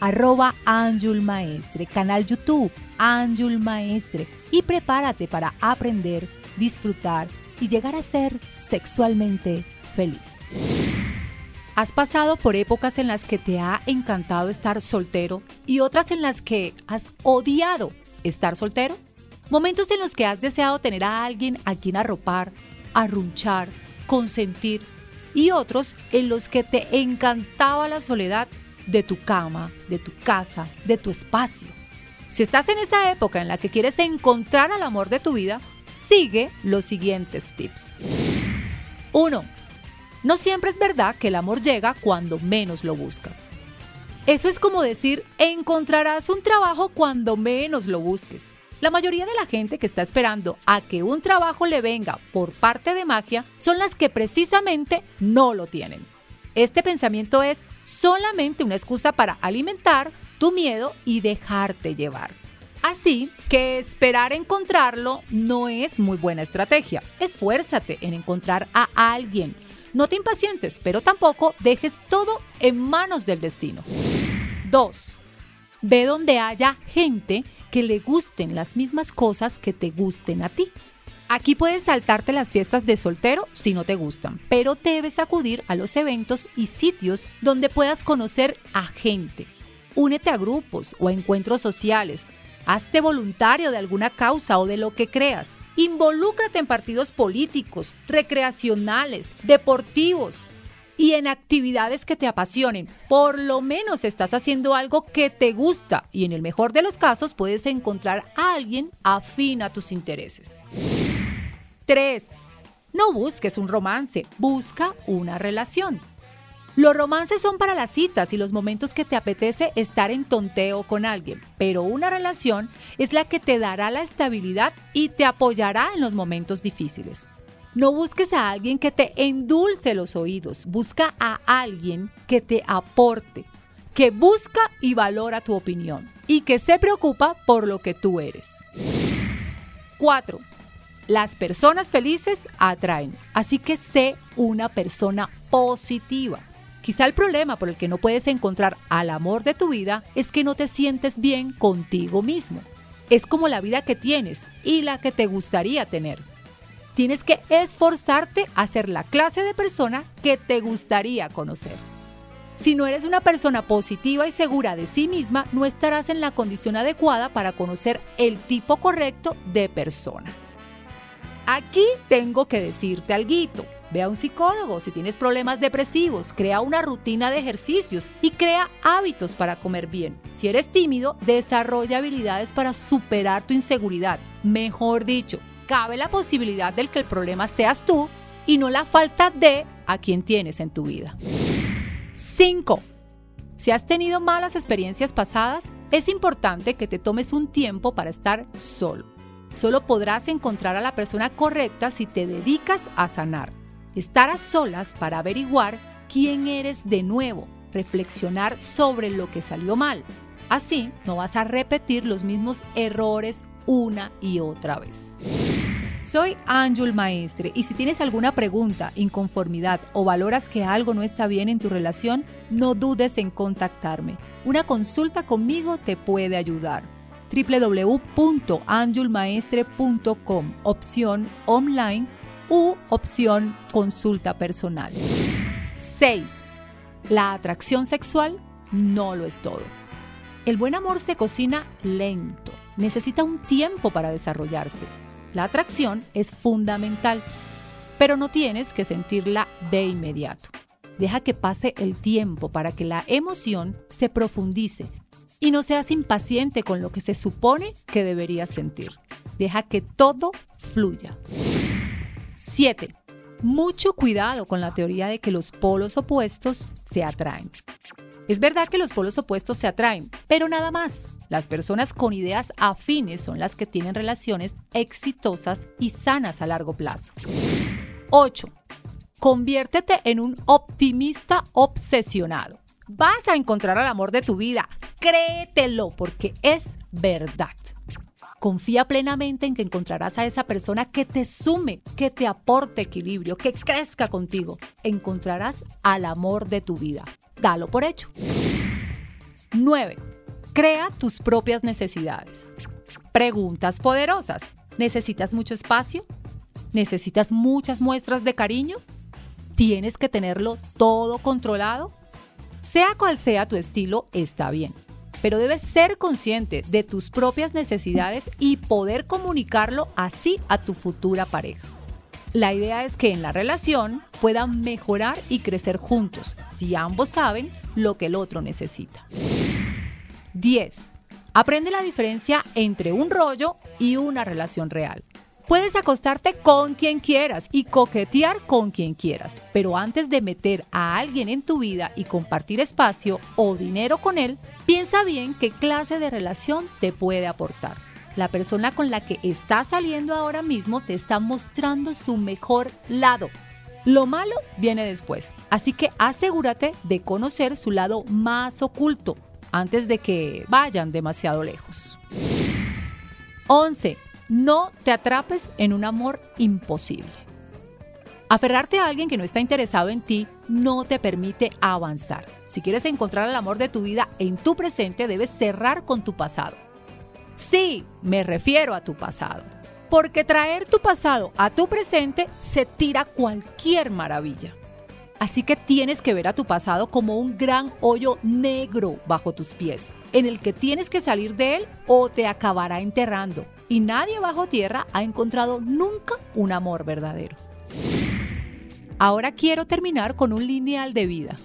arroba Anjul Maestre, canal YouTube, Anjul Maestre y prepárate para aprender, disfrutar y llegar a ser sexualmente feliz. ¿Has pasado por épocas en las que te ha encantado estar soltero y otras en las que has odiado estar soltero? Momentos en los que has deseado tener a alguien a quien arropar, arrunchar, consentir y otros en los que te encantaba la soledad de tu cama, de tu casa, de tu espacio. Si estás en esa época en la que quieres encontrar al amor de tu vida, sigue los siguientes tips. 1. No siempre es verdad que el amor llega cuando menos lo buscas. Eso es como decir, encontrarás un trabajo cuando menos lo busques. La mayoría de la gente que está esperando a que un trabajo le venga por parte de magia son las que precisamente no lo tienen. Este pensamiento es solamente una excusa para alimentar tu miedo y dejarte llevar. Así que esperar encontrarlo no es muy buena estrategia. Esfuérzate en encontrar a alguien. No te impacientes, pero tampoco dejes todo en manos del destino. 2. Ve donde haya gente que le gusten las mismas cosas que te gusten a ti. Aquí puedes saltarte las fiestas de soltero si no te gustan, pero debes acudir a los eventos y sitios donde puedas conocer a gente. Únete a grupos o a encuentros sociales. Hazte voluntario de alguna causa o de lo que creas. Involúcrate en partidos políticos, recreacionales, deportivos y en actividades que te apasionen. Por lo menos estás haciendo algo que te gusta y en el mejor de los casos puedes encontrar a alguien afín a tus intereses. 3. No busques un romance, busca una relación. Los romances son para las citas y los momentos que te apetece estar en tonteo con alguien, pero una relación es la que te dará la estabilidad y te apoyará en los momentos difíciles. No busques a alguien que te endulce los oídos, busca a alguien que te aporte, que busca y valora tu opinión y que se preocupa por lo que tú eres. 4. Las personas felices atraen, así que sé una persona positiva. Quizá el problema por el que no puedes encontrar al amor de tu vida es que no te sientes bien contigo mismo. Es como la vida que tienes y la que te gustaría tener. Tienes que esforzarte a ser la clase de persona que te gustaría conocer. Si no eres una persona positiva y segura de sí misma, no estarás en la condición adecuada para conocer el tipo correcto de persona. Aquí tengo que decirte algo. Ve a un psicólogo si tienes problemas depresivos, crea una rutina de ejercicios y crea hábitos para comer bien. Si eres tímido, desarrolla habilidades para superar tu inseguridad. Mejor dicho, cabe la posibilidad del que el problema seas tú y no la falta de a quien tienes en tu vida. 5. Si has tenido malas experiencias pasadas, es importante que te tomes un tiempo para estar solo. Solo podrás encontrar a la persona correcta si te dedicas a sanar. Estar a solas para averiguar quién eres de nuevo, reflexionar sobre lo que salió mal. Así no vas a repetir los mismos errores una y otra vez. Soy Ángel Maestre y si tienes alguna pregunta, inconformidad o valoras que algo no está bien en tu relación, no dudes en contactarme. Una consulta conmigo te puede ayudar. www.anjulmaestre.com, opción online u opción consulta personal. 6. La atracción sexual no lo es todo. El buen amor se cocina lento, necesita un tiempo para desarrollarse. La atracción es fundamental, pero no tienes que sentirla de inmediato. Deja que pase el tiempo para que la emoción se profundice y no seas impaciente con lo que se supone que deberías sentir. Deja que todo fluya. 7. Mucho cuidado con la teoría de que los polos opuestos se atraen. Es verdad que los polos opuestos se atraen, pero nada más. Las personas con ideas afines son las que tienen relaciones exitosas y sanas a largo plazo. 8. Conviértete en un optimista obsesionado. Vas a encontrar al amor de tu vida. Créetelo porque es verdad. Confía plenamente en que encontrarás a esa persona que te sume, que te aporte equilibrio, que crezca contigo. Encontrarás al amor de tu vida. Dalo por hecho. 9. Crea tus propias necesidades. Preguntas poderosas. ¿Necesitas mucho espacio? ¿Necesitas muchas muestras de cariño? ¿Tienes que tenerlo todo controlado? Sea cual sea tu estilo, está bien pero debes ser consciente de tus propias necesidades y poder comunicarlo así a tu futura pareja. La idea es que en la relación puedan mejorar y crecer juntos si ambos saben lo que el otro necesita. 10. Aprende la diferencia entre un rollo y una relación real. Puedes acostarte con quien quieras y coquetear con quien quieras, pero antes de meter a alguien en tu vida y compartir espacio o dinero con él, piensa bien qué clase de relación te puede aportar. La persona con la que estás saliendo ahora mismo te está mostrando su mejor lado. Lo malo viene después, así que asegúrate de conocer su lado más oculto antes de que vayan demasiado lejos. 11 no te atrapes en un amor imposible. Aferrarte a alguien que no está interesado en ti no te permite avanzar. Si quieres encontrar el amor de tu vida en tu presente, debes cerrar con tu pasado. Sí, me refiero a tu pasado. Porque traer tu pasado a tu presente se tira cualquier maravilla. Así que tienes que ver a tu pasado como un gran hoyo negro bajo tus pies, en el que tienes que salir de él o te acabará enterrando y nadie bajo tierra ha encontrado nunca un amor verdadero. Ahora quiero terminar con un lineal de vida.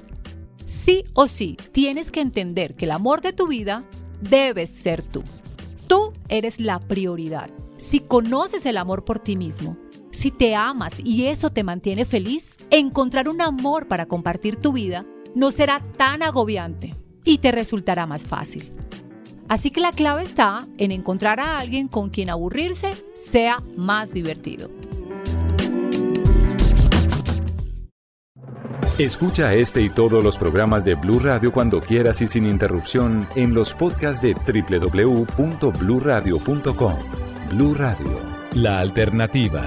Sí o sí, tienes que entender que el amor de tu vida debes ser tú. Tú eres la prioridad. Si conoces el amor por ti mismo, si te amas y eso te mantiene feliz, encontrar un amor para compartir tu vida no será tan agobiante y te resultará más fácil. Así que la clave está en encontrar a alguien con quien aburrirse sea más divertido. Escucha este y todos los programas de Blue Radio cuando quieras y sin interrupción en los podcasts de www.bluradio.com. Blue Radio, la alternativa.